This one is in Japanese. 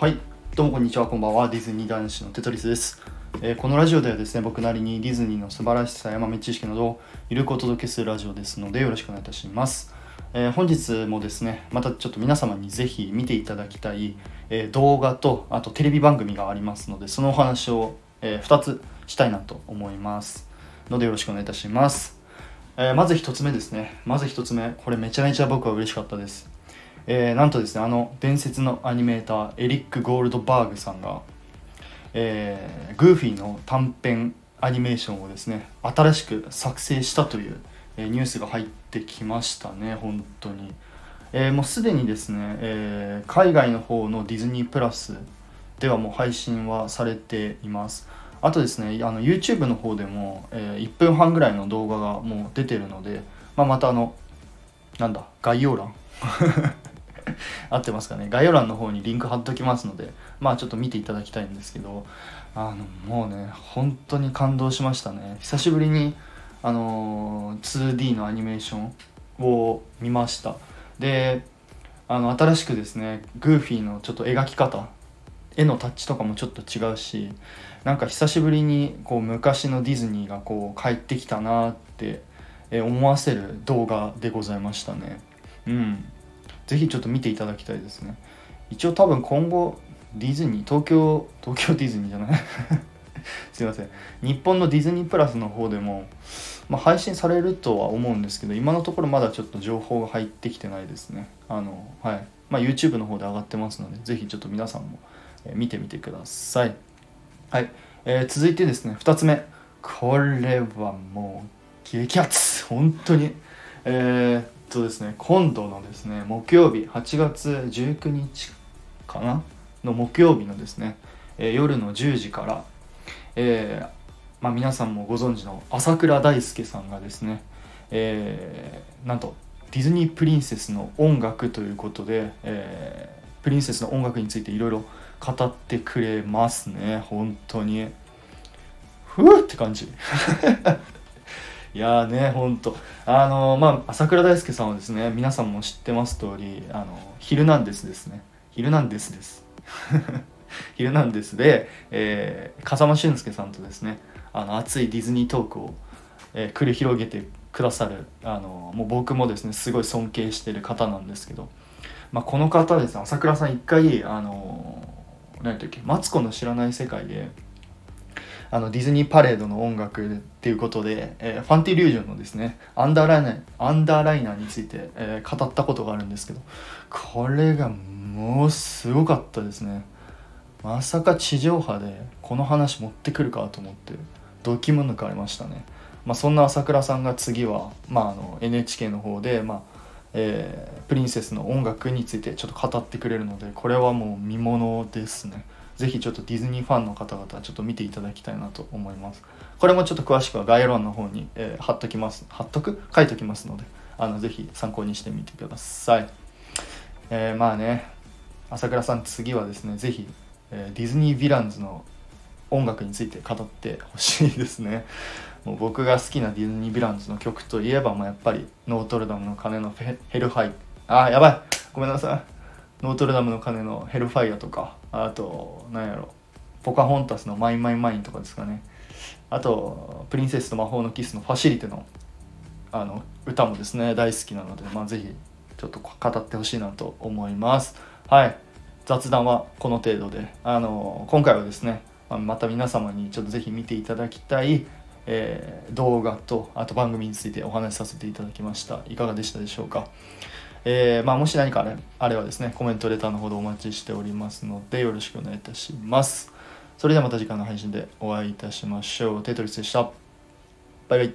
はい。どうもこんにちは。こんばんは。ディズニー男子のテトリスです、えーこのラジオではですね僕なりにディズニーの素晴らしさや豆知識などをゆるくお届けするラジオですのでよろしくお願いいたします、えー本日もですねまたちょっと皆様にぜひ見ていただきたい、えー動画とあとテレビ番組がありますのでそのお話を、え2つしたいなと思います。のでよろしくお願いいたします。えまず一つ目ですね。まず一つ目。これめちゃめちゃ僕は嬉しかったです。えーなんとですねあの伝説のアニメーターエリック・ゴールドバーグさんが、えーグーフィーの短編アニメーションをですね新しく作成したという、えーニュースが入ってきましたね本当に、えもうすでにですね、え海外の方のディズニープラスではもう配信はされています。あとですねあの YouTube の方でも、え1分半ぐらいの動画がもう出てるので、まあ、またあのなんだ概要欄。合ってますかね。概要欄の方にリンク貼っときますのでまあちょっと見ていただきたいんですけどあのもうね本当に感動しましたね。久しぶりにあの 2D のアニメーションを見ました。であの新しくですねグーフィーのちょっと描き方絵のタッチとかもちょっと違うしなんか久しぶりにこう昔のディズニーがこう帰ってきたなって思わせる動画でございましたね。うん。ぜひちょっと見ていただきたいですね。一応多分今後ディズニー東京東京ディズニーじゃない？すいません。日本のディズニープラスの方でも、まあ、配信されるとは思うんですけど今のところまだちょっと情報が入ってきてないですね。あのはい。まあ YouTube の方で上がってますのでぜひちょっと皆さんも見てみてください。はい、えー続いてですね。2つ目。これはもう激アツ。本当に。えーっとですね今度のですね木曜日8月19日かなの木曜日のですね、えー夜の10時から、えーまあ、皆さんもご存知の朝倉大輔さんがですね、えーなんとディズニープリンセスの音楽ということで、えープリンセスの音楽についていろいろ語ってくれますね本当に。ふうって感じ。いやーねほんと。あのまあ朝倉大輔さんはですね皆さんも知ってます通り「あのヒルナンデス」ですね「ヒルナンデス」です「ヒルナンデスで」えー風間俊介さんとですねあの熱いディズニートークを、えー繰り広げてくださるあのもう僕もですねすごい尊敬してる方なんですけど、まあ、この方ですね朝倉さん一回あの何だっけ「マツコの知らない世界で」あのディズニーパレードの音楽っていうことで、えーファンティリュージョンのですねアンダーライナーアンダーライナーについて、えー語ったことがあるんですけどこれがもうすごかったですね。まさか地上波でこの話持ってくるかと思ってドキも抜かれましたね、まあ、そんな朝倉さんが次は、まあ、あの NHK の方で、まあえープリンセスの音楽についてちょっと語ってくれるのでこれはもう見ものですね。ぜひちょっとディズニーファンの方々はちょっと見ていただきたいなと思います。これもちょっと詳しくは概要欄の方に、えー貼っときます。貼っとく？書いときますので。あのぜひ参考にしてみてください。えーまあね朝倉さん次はですねぜひ、えーディズニー・ヴィランズの音楽について語ってほしいですね。もう僕が好きなディズニー・ヴィランズの曲といえば、まあ、やっぱりノートルダムの鐘のヘルファイ。あやばい！ごめんなさい。ノートルダムの鐘のヘルファイアとかあと何やろポカホンタスの Mine Mine Mine とかですかね。あとプリンセスと魔法のキスのファシリエのあの歌もですね大好きなので、まあ、ぜひちょっと語ってほしいなと思います。はい。雑談はこの程度で。あの今回はですねまた皆様にちょっとぜひ見ていただきたい、えー動画とあと番組についてお話しさせていただきました。いかがでしたでしょうか？えーまあ、もし何かあれあればですねコメントレターのほどお待ちしておりますのでよろしくお願いいたします。それではまた次回の配信でお会いいたしましょう。テトリスでした。バイバイ。